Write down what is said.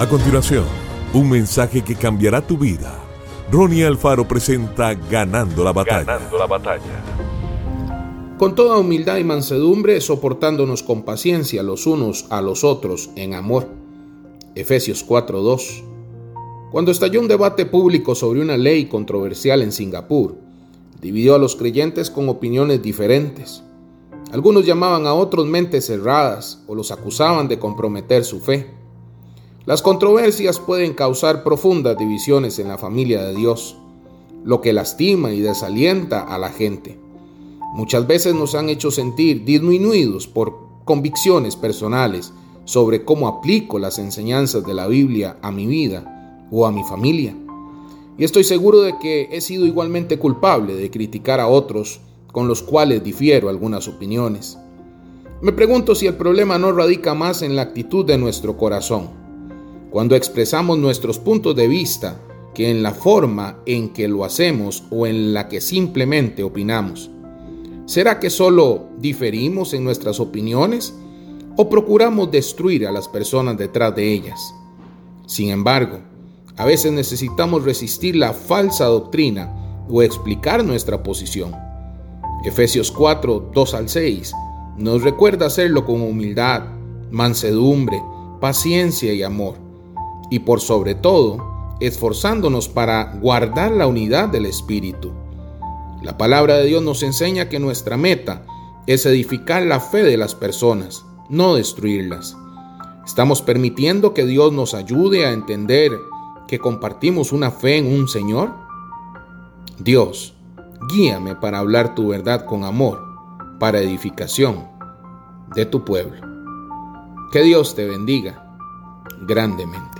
A continuación, un mensaje que cambiará tu vida. Ronnie Alfaro presenta Ganando la batalla. Ganando la batalla. Con toda humildad y mansedumbre, soportándonos con paciencia los unos a los otros en amor. Efesios 4:2. Cuando estalló un debate público sobre una ley controversial en Singapur, dividió a los creyentes con opiniones diferentes. Algunos llamaban a otros mentes cerradas o los acusaban de comprometer su fe. Las controversias pueden causar profundas divisiones en la familia de Dios, lo que lastima y desalienta a la gente. Muchas veces nos han hecho sentir disminuidos por convicciones personales sobre cómo aplico las enseñanzas de la Biblia a mi vida o a mi familia. Y estoy seguro de que he sido igualmente culpable de criticar a otros con los cuales difiero algunas opiniones. Me pregunto si el problema no radica más en la actitud de nuestro corazón cuando expresamos nuestros puntos de vista que en la forma en que lo hacemos o en la que simplemente opinamos. ¿Será que solo diferimos en nuestras opiniones o procuramos destruir a las personas detrás de ellas? Sin embargo, a veces necesitamos resistir la falsa doctrina o explicar nuestra posición. Efesios 4, 2 al 6 nos recuerda hacerlo con humildad, mansedumbre, paciencia y amor y por sobre todo, esforzándonos para guardar la unidad del Espíritu. La palabra de Dios nos enseña que nuestra meta es edificar la fe de las personas, no destruirlas. ¿Estamos permitiendo que Dios nos ayude a entender que compartimos una fe en un Señor? Dios, guíame para hablar tu verdad con amor, para edificación de tu pueblo. Que Dios te bendiga grandemente.